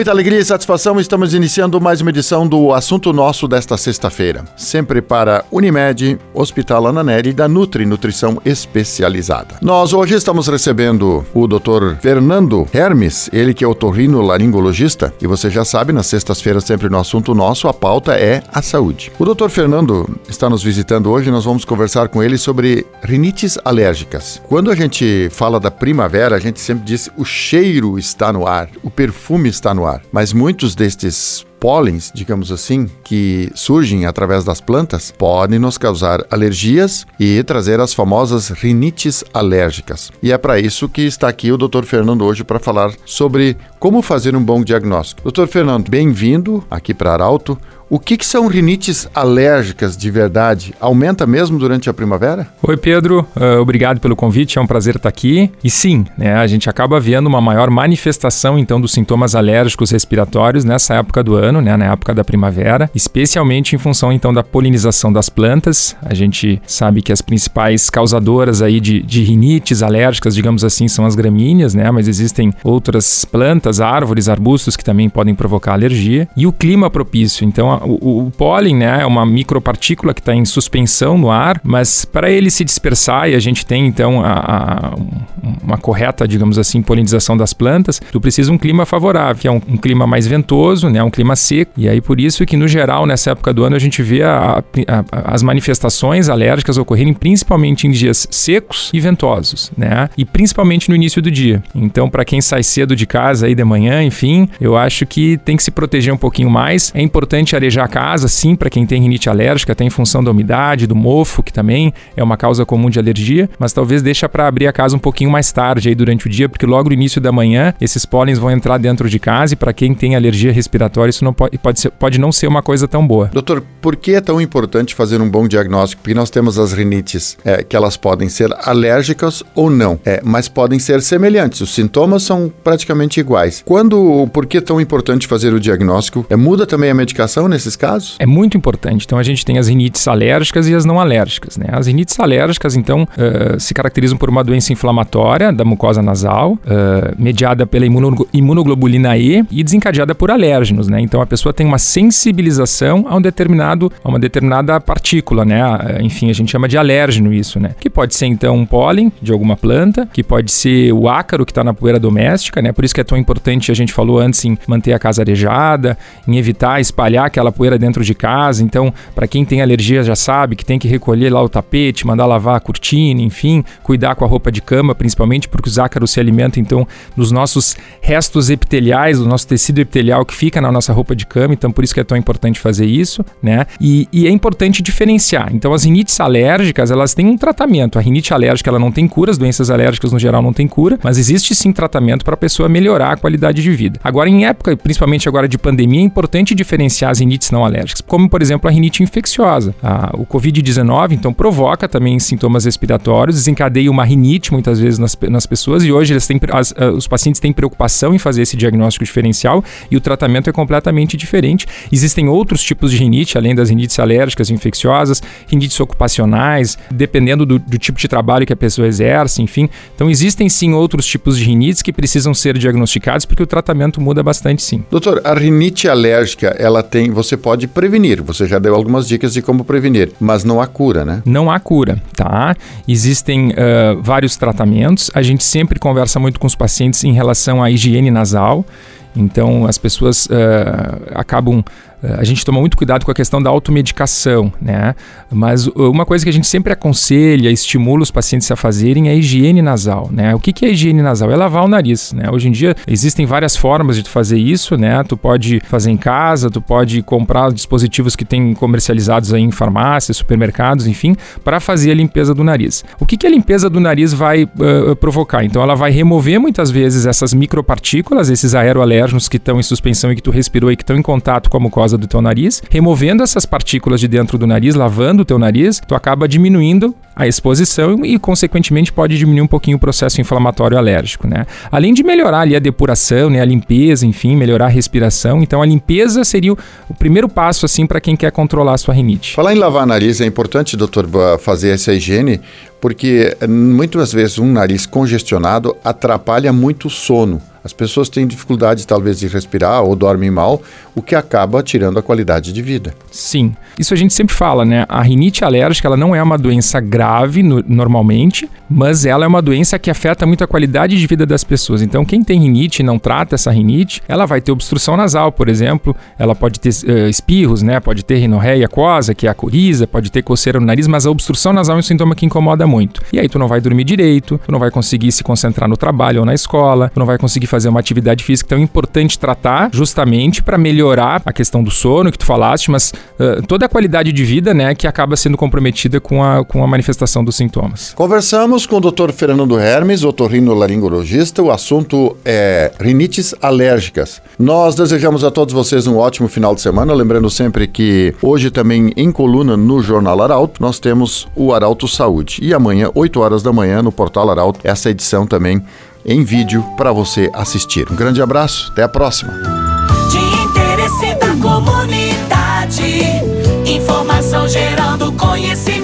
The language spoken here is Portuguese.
muita alegria e satisfação, estamos iniciando mais uma edição do Assunto Nosso desta sexta-feira. Sempre para Unimed, Hospital Ananelli da Nutri Nutrição Especializada. Nós hoje estamos recebendo o Dr. Fernando Hermes, ele que é otorrino laringologista, e você já sabe, nas sextas-feiras sempre no Assunto Nosso, a pauta é a saúde. O Dr. Fernando está nos visitando hoje, nós vamos conversar com ele sobre rinites alérgicas. Quando a gente fala da primavera, a gente sempre diz o cheiro está no ar, o perfume está no ar, mas muitos destes pólens, digamos assim, que surgem através das plantas, podem nos causar alergias e trazer as famosas rinites alérgicas. E é para isso que está aqui o Dr. Fernando hoje para falar sobre como fazer um bom diagnóstico. Dr. Fernando, bem-vindo aqui para Arauto. O que, que, são rinites alérgicas de verdade? Aumenta mesmo durante a primavera? Oi, Pedro. Uh, obrigado pelo convite. É um prazer estar aqui. E sim, né, a gente acaba vendo uma maior manifestação então dos sintomas alérgicos respiratórios nessa época do ano, né, na época da primavera, especialmente em função então da polinização das plantas. A gente sabe que as principais causadoras aí de, de rinites alérgicas, digamos assim, são as gramíneas, né, mas existem outras plantas, árvores, arbustos que também podem provocar alergia. E o clima propício. Então, o, o, pólen né, é uma micropartícula que está em suspensão no ar, mas para ele se dispersar e a gente tem então a, a, uma correta, digamos assim, polinização das plantas, tu precisa um clima favorável, que é um, um, clima mais ventoso, né, um clima seco. E aí por isso que no geral nessa época do ano a gente vê a, as manifestações alérgicas ocorrerem principalmente em dias secos e ventosos, né, e principalmente no início do dia. Então para quem sai cedo de casa aí de manhã, enfim, eu acho que tem que se proteger um pouquinho mais. É importante arejar arejar a casa, sim, para quem tem rinite alérgica, até em função da umidade, do mofo, que também é uma causa comum de alergia, mas talvez deixa para abrir a casa um pouquinho mais tarde aí durante o dia, porque logo no início da manhã esses pólens vão entrar dentro de casa e para quem tem alergia respiratória isso não pode, pode, ser, pode não ser uma coisa tão boa. Doutor, por que é tão importante fazer um bom diagnóstico? Porque nós temos as rinites é, que elas podem ser alérgicas ou não, é, mas podem ser semelhantes. Os sintomas são praticamente iguais. Quando, por que é tão importante fazer o diagnóstico? É, muda também a medicação nesse nesses casos? É muito importante. Então a gente tem as rinites alérgicas e as não alérgicas. Né? As rinites alérgicas, então, uh, se caracterizam por uma doença inflamatória da mucosa nasal, uh, mediada pela imunoglobulina E e desencadeada por alérgenos. Né? Então a pessoa tem uma sensibilização a um determinado, a uma determinada partícula, né? Enfim, a gente chama de alérgeno isso, né? Que pode ser então um pólen de alguma planta, que pode ser o ácaro que está na poeira doméstica, né? Por isso que é tão importante a gente falou antes em manter a casa arejada, em evitar espalhar aquela aquela poeira dentro de casa. Então, para quem tem alergia já sabe que tem que recolher lá o tapete, mandar lavar a cortina, enfim, cuidar com a roupa de cama, principalmente porque os ácaros se alimentam então dos nossos restos epiteliais, do nosso tecido epitelial que fica na nossa roupa de cama. Então, por isso que é tão importante fazer isso, né? E, e é importante diferenciar. Então, as rinites alérgicas, elas têm um tratamento. A rinite alérgica, ela não tem cura, as doenças alérgicas no geral não tem cura, mas existe sim tratamento para a pessoa melhorar a qualidade de vida. Agora, em época, principalmente agora de pandemia, é importante diferenciar as rinites não alérgicas, como por exemplo a rinite infecciosa. A, o Covid-19 então provoca também sintomas respiratórios, desencadeia uma rinite muitas vezes nas, nas pessoas e hoje eles têm, as, os pacientes têm preocupação em fazer esse diagnóstico diferencial e o tratamento é completamente diferente. Existem outros tipos de rinite, além das rinites alérgicas infecciosas, rinites ocupacionais, dependendo do, do tipo de trabalho que a pessoa exerce, enfim. Então existem sim outros tipos de rinites que precisam ser diagnosticados porque o tratamento muda bastante sim. Doutor, a rinite alérgica, ela tem, você pode prevenir. Você já deu algumas dicas de como prevenir, mas não há cura, né? Não há cura, tá? Existem uh, vários tratamentos. A gente sempre conversa muito com os pacientes em relação à higiene nasal. Então, as pessoas uh, acabam a gente toma muito cuidado com a questão da automedicação, né? Mas uma coisa que a gente sempre aconselha, estimula os pacientes a fazerem é a higiene nasal, né? O que, é higiene nasal? É lavar o nariz, né? Hoje em dia existem várias formas de fazer isso, né? Tu pode fazer em casa, tu pode comprar dispositivos que tem comercializados aí em farmácias, supermercados, enfim, para fazer a limpeza do nariz. O que, que a limpeza do nariz vai uh, provocar? Então ela vai remover muitas vezes essas micropartículas, esses aeroalérgenos alérgenos que estão em suspensão e que tu respirou e que estão em contato com a mucosa do teu nariz. Removendo essas partículas de dentro do nariz, lavando o teu nariz, tu acaba diminuindo a exposição e, consequentemente, pode diminuir um pouquinho o processo inflamatório alérgico, né? Além de melhorar ali a depuração, né, a limpeza, enfim, melhorar a respiração. Então, a limpeza seria o, o primeiro passo, assim, para quem quer controlar a sua rinite. Falar em lavar nariz, é importante, doutor, fazer essa higiene, porque eh, muitas vezes um nariz congestionado atrapalha muito o sono. As pessoas têm dificuldade, talvez, de respirar ou dormem mal, o que acaba tirando a qualidade de vida. Sim, isso a gente sempre fala, né? A rinite alérgica ela não é uma doença grave no, normalmente, mas ela é uma doença que afeta muito a qualidade de vida das pessoas. Então, quem tem rinite e não trata essa rinite, ela vai ter obstrução nasal, por exemplo, ela pode ter uh, espirros, né? Pode ter rinorreia aquosa, que é a coriza, pode ter coceira no nariz, mas a obstrução nasal é um sintoma que incomoda muito. E aí tu não vai dormir direito, tu não vai conseguir se concentrar no trabalho ou na escola, tu não vai conseguir fazer uma atividade física. É importante tratar justamente para melhorar a questão do sono que tu falaste, mas uh, toda a qualidade de vida, né, que acaba sendo comprometida com a, com a manifestação dos sintomas. Conversamos com o Dr. Fernando Hermes, otorrinolaringologista. O assunto é rinites alérgicas. Nós desejamos a todos vocês um ótimo final de semana, lembrando sempre que hoje também em coluna no Jornal Arauto, nós temos o Arauto Saúde. E amanhã, 8 horas da manhã, no Portal Arauto, essa edição também em vídeo para você assistir. Um grande abraço, até a próxima. De interesse da comunidade, informação gerando conhecimento.